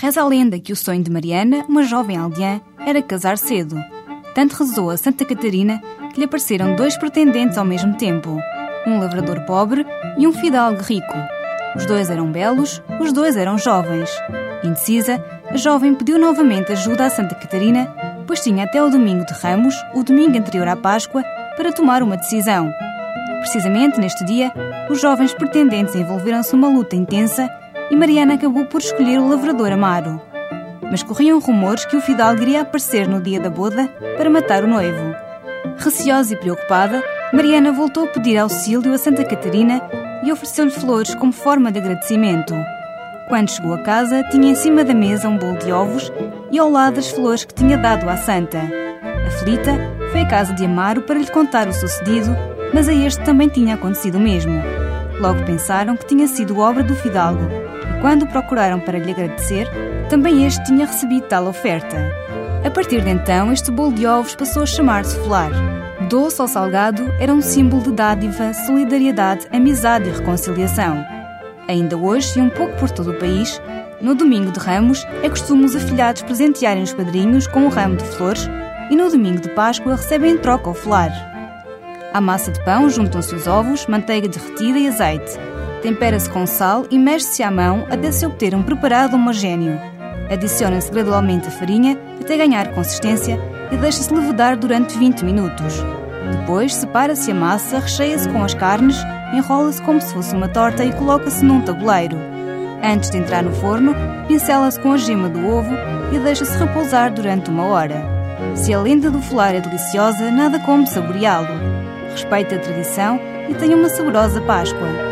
Reza a lenda que o sonho de Mariana, uma jovem aldeã, era casar cedo. Tanto rezou a Santa Catarina que lhe apareceram dois pretendentes ao mesmo tempo: um lavrador pobre e um fidalgo rico. Os dois eram belos, os dois eram jovens. Indecisa, a jovem pediu novamente ajuda à Santa Catarina, pois tinha até o domingo de Ramos, o domingo anterior à Páscoa, para tomar uma decisão. Precisamente neste dia, os jovens pretendentes envolveram-se numa luta intensa e Mariana acabou por escolher o lavrador Amaro. Mas corriam rumores que o fidalgo iria aparecer no dia da boda para matar o noivo. Receosa e preocupada, Mariana voltou a pedir auxílio a Santa Catarina e ofereceu-lhe flores como forma de agradecimento. Quando chegou a casa, tinha em cima da mesa um bolo de ovos e ao lado as flores que tinha dado à Santa. Aflita, foi à casa de Amaro para lhe contar o sucedido, mas a este também tinha acontecido o mesmo. Logo pensaram que tinha sido obra do fidalgo e quando procuraram para lhe agradecer, também este tinha recebido tal oferta. A partir de então, este bolo de ovos passou a chamar-se folar. Doce ou salgado era um símbolo de dádiva, solidariedade, amizade e reconciliação. Ainda hoje, e um pouco por todo o país, no domingo de Ramos é costume os afilhados presentearem os padrinhos com um ramo de flores e no domingo de Páscoa recebem em troca o folar. À massa de pão juntam-se os ovos, manteiga derretida e azeite. Tempera-se com sal e mexe-se à mão até se obter um preparado homogéneo. Adiciona-se gradualmente a farinha até ganhar consistência e deixa-se levedar durante 20 minutos. Depois separa-se a massa, recheia-se com as carnes, enrola-se como se fosse uma torta e coloca-se num tabuleiro. Antes de entrar no forno, pincela-se com a gema do ovo e deixa-se repousar durante uma hora. Se a lenda do folar é deliciosa, nada como saboreá-lo. Respeite a tradição e tenha uma saborosa Páscoa.